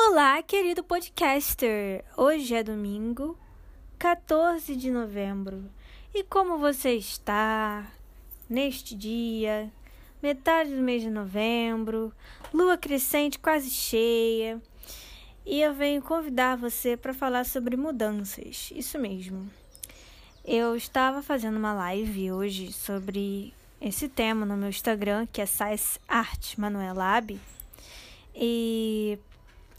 Olá, querido podcaster! Hoje é domingo, 14 de novembro. E como você está neste dia, metade do mês de novembro, lua crescente quase cheia? E eu venho convidar você para falar sobre mudanças. Isso mesmo. Eu estava fazendo uma live hoje sobre esse tema no meu Instagram, que é Science Art Manuelab. E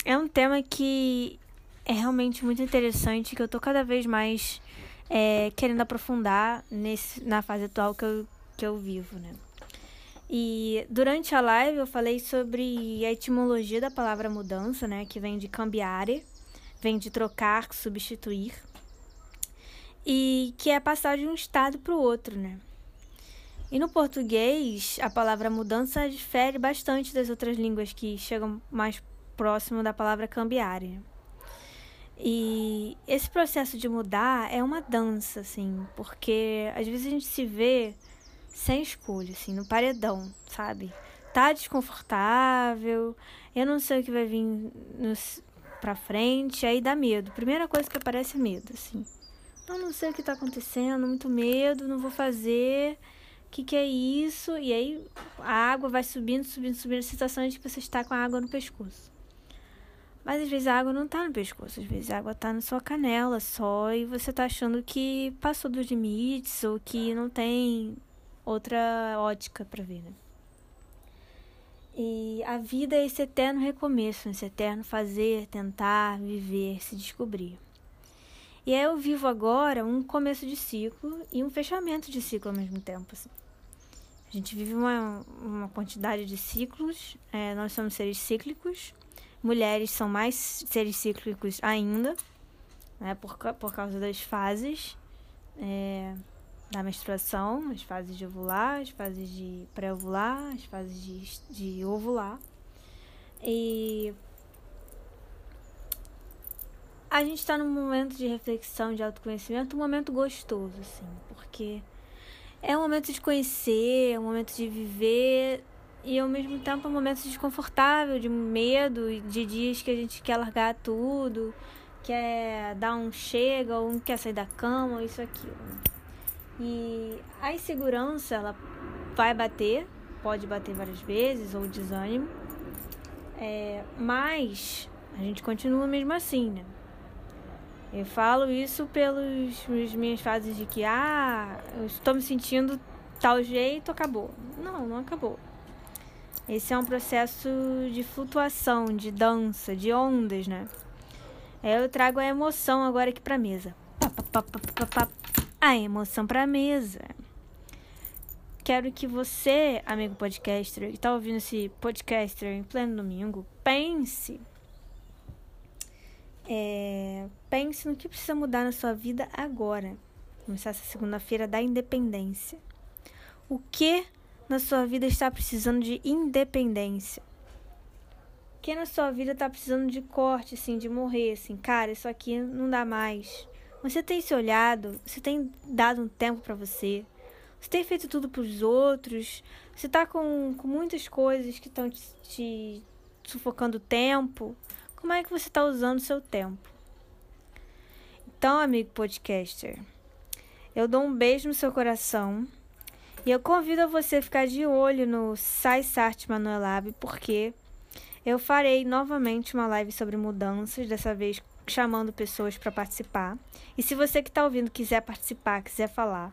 é um tema que é realmente muito interessante, que eu tô cada vez mais é, querendo aprofundar nesse, na fase atual que eu, que eu vivo, né? E durante a live eu falei sobre a etimologia da palavra mudança, né? Que vem de cambiare, vem de trocar, substituir. E que é passar de um estado para o outro, né? E no português, a palavra mudança difere bastante das outras línguas que chegam mais próximo da palavra cambiária. E esse processo de mudar é uma dança, assim, porque às vezes a gente se vê sem escolha, assim, no paredão, sabe? Tá desconfortável, eu não sei o que vai vir nos, pra frente, aí dá medo. Primeira coisa que aparece é medo, assim. Eu não sei o que tá acontecendo, muito medo, não vou fazer. O que, que é isso? E aí a água vai subindo, subindo, subindo. A sensação de que você está com a água no pescoço. Mas às vezes a água não tá no pescoço, às vezes a água tá na sua canela só e você tá achando que passou dos limites ou que não tem outra ótica para ver, né? E a vida é esse eterno recomeço, esse eterno fazer, tentar, viver, se descobrir. E aí eu vivo agora um começo de ciclo e um fechamento de ciclo ao mesmo tempo. Assim. A gente vive uma, uma quantidade de ciclos, é, nós somos seres cíclicos, Mulheres são mais seres cíclicos ainda, né, por, por causa das fases é, da menstruação, as fases de ovular, as fases de pré-ovular, as fases de, de ovular. E a gente está num momento de reflexão, de autoconhecimento, um momento gostoso, assim, porque é um momento de conhecer, é um momento de viver e ao mesmo tempo é um momento desconfortável, de medo, de dias que a gente quer largar tudo, quer dar um chega, ou não quer sair da cama, isso aquilo. E a insegurança, ela vai bater, pode bater várias vezes, ou desânimo, é, mas a gente continua mesmo assim, né? Eu falo isso pelas minhas fases de que, ah, eu estou me sentindo tal jeito, acabou. Não, não acabou. Esse é um processo de flutuação, de dança, de ondas, né? Eu trago a emoção agora aqui pra mesa. A emoção pra mesa. Quero que você, amigo podcaster, que tá ouvindo esse podcaster em pleno domingo, pense. É, pense no que precisa mudar na sua vida agora. Começar essa segunda-feira da independência. O que na sua vida está precisando de independência? Quem na sua vida está precisando de corte, assim, de morrer, assim, cara, isso aqui não dá mais. Você tem se olhado, você tem dado um tempo para você, você tem feito tudo para os outros, você está com, com muitas coisas que estão te, te sufocando tempo. Como é que você está usando o seu tempo? Então, amigo podcaster, eu dou um beijo no seu coração. E eu convido você a ficar de olho no SciSart Manuelab, porque eu farei novamente uma live sobre mudanças, dessa vez chamando pessoas para participar. E se você que está ouvindo quiser participar, quiser falar,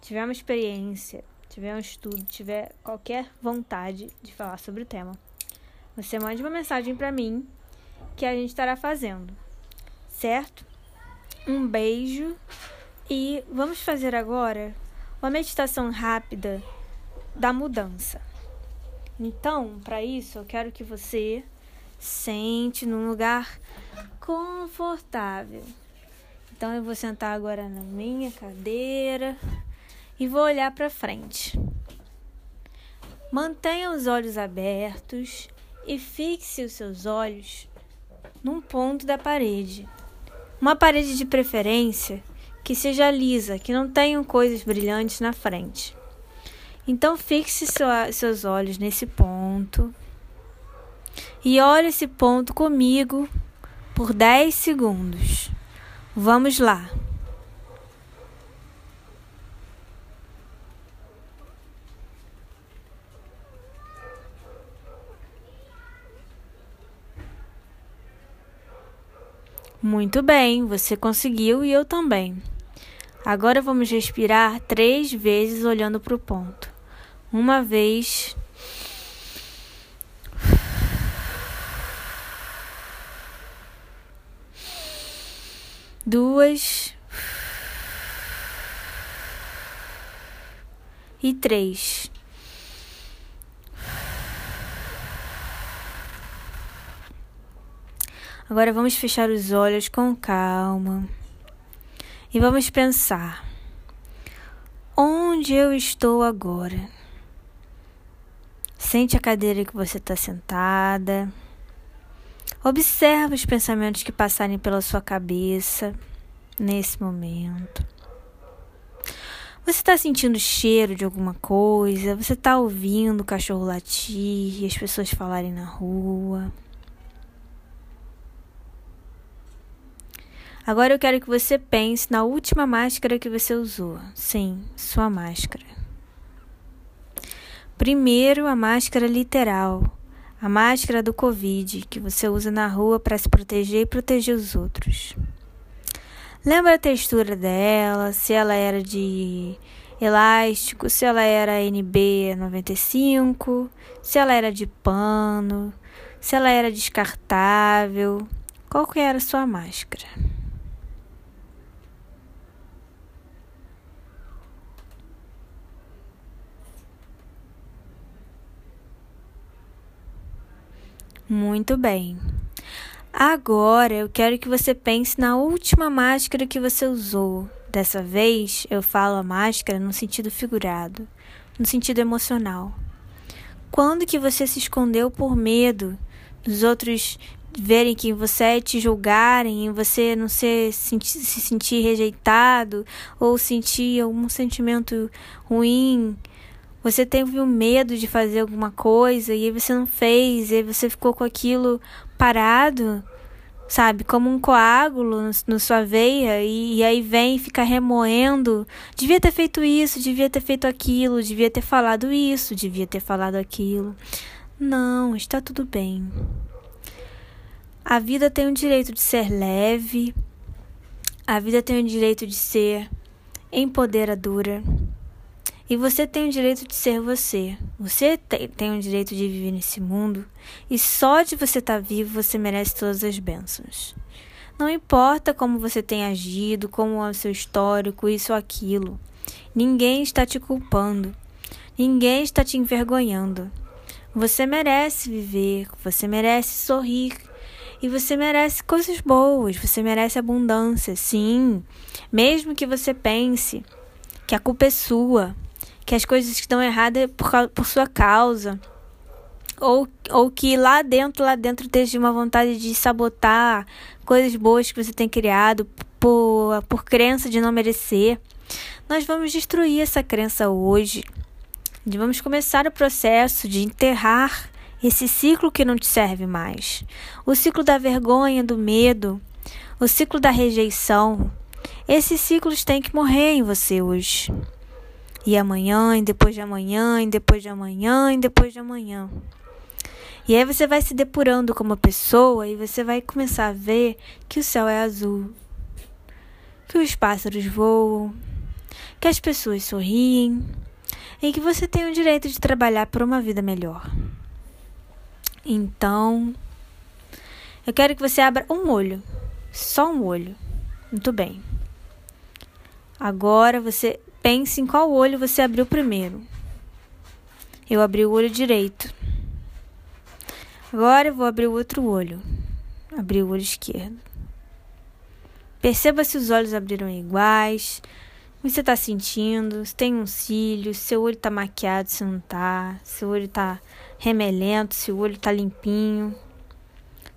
tiver uma experiência, tiver um estudo, tiver qualquer vontade de falar sobre o tema, você mande uma mensagem para mim que a gente estará fazendo, certo? Um beijo e vamos fazer agora uma meditação rápida da mudança. Então, para isso, eu quero que você sente num lugar confortável. Então, eu vou sentar agora na minha cadeira e vou olhar para frente. Mantenha os olhos abertos e fixe os seus olhos num ponto da parede. Uma parede de preferência que seja lisa, que não tenham coisas brilhantes na frente. Então fixe sua, seus olhos nesse ponto e olhe esse ponto comigo por 10 segundos. Vamos lá. Muito bem, você conseguiu e eu também. Agora vamos respirar três vezes olhando para o ponto. Uma vez. Duas. E três. Agora vamos fechar os olhos com calma e vamos pensar: onde eu estou agora? Sente a cadeira que você está sentada. Observe os pensamentos que passarem pela sua cabeça nesse momento. Você está sentindo o cheiro de alguma coisa? Você está ouvindo o cachorro latir e as pessoas falarem na rua? Agora eu quero que você pense na última máscara que você usou. Sim, sua máscara. Primeiro, a máscara literal, a máscara do Covid, que você usa na rua para se proteger e proteger os outros. Lembra a textura dela, se ela era de elástico, se ela era NB95, se ela era de pano, se ela era descartável. Qual que era a sua máscara? Muito bem. Agora eu quero que você pense na última máscara que você usou. Dessa vez eu falo a máscara no sentido figurado, no sentido emocional. Quando que você se escondeu por medo dos outros verem quem você é, te julgarem, e você não ser, se sentir rejeitado ou sentir algum sentimento ruim você teve o medo de fazer alguma coisa e aí você não fez, e aí você ficou com aquilo parado, sabe? Como um coágulo na sua veia, e, e aí vem e fica remoendo. Devia ter feito isso, devia ter feito aquilo, devia ter falado isso, devia ter falado aquilo. Não, está tudo bem. A vida tem o direito de ser leve, a vida tem o direito de ser empoderadora. E você tem o direito de ser você. Você tem o direito de viver nesse mundo. E só de você estar tá vivo você merece todas as bênçãos. Não importa como você tem agido, como é o seu histórico, isso ou aquilo. Ninguém está te culpando. Ninguém está te envergonhando. Você merece viver, você merece sorrir. E você merece coisas boas, você merece abundância, sim. Mesmo que você pense que a culpa é sua, que as coisas estão erradas por, por sua causa. Ou, ou que lá dentro, lá dentro esteja uma vontade de sabotar coisas boas que você tem criado por, por crença de não merecer. Nós vamos destruir essa crença hoje. Vamos começar o processo de enterrar esse ciclo que não te serve mais. O ciclo da vergonha, do medo, o ciclo da rejeição. Esses ciclos têm que morrer em você hoje. E amanhã, e depois de amanhã, e depois de amanhã, e depois de amanhã. E aí você vai se depurando como pessoa e você vai começar a ver que o céu é azul, que os pássaros voam, que as pessoas sorriem e que você tem o direito de trabalhar por uma vida melhor. Então, eu quero que você abra um olho, só um olho. Muito bem. Agora você Pense em qual olho você abriu primeiro. Eu abri o olho direito. Agora eu vou abrir o outro olho. Abri o olho esquerdo. Perceba se os olhos abriram iguais. O que você está sentindo? Se tem um cílio, se seu olho está maquiado, se não está, se seu olho está remelento, se o olho está limpinho.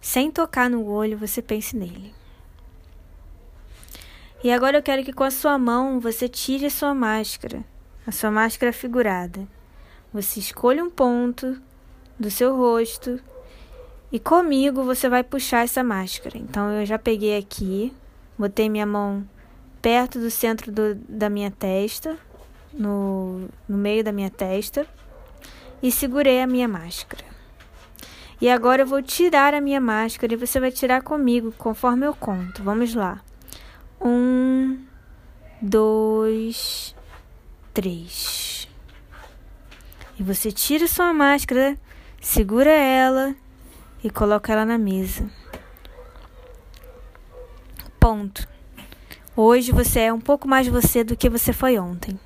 Sem tocar no olho, você pense nele. E agora eu quero que com a sua mão você tire a sua máscara, a sua máscara figurada. Você escolha um ponto do seu rosto E comigo você vai puxar essa máscara. Então eu já peguei aqui, botei minha mão perto do centro do, da minha testa, no, no meio da minha testa, e segurei a minha máscara. E agora eu vou tirar a minha máscara e você vai tirar comigo, conforme eu conto. Vamos lá. Um, dois, três. E você tira sua máscara, segura ela e coloca ela na mesa. Ponto. Hoje você é um pouco mais você do que você foi ontem.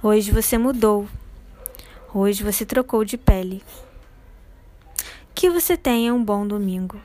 Hoje você mudou. Hoje você trocou de pele. Que você tenha um bom domingo.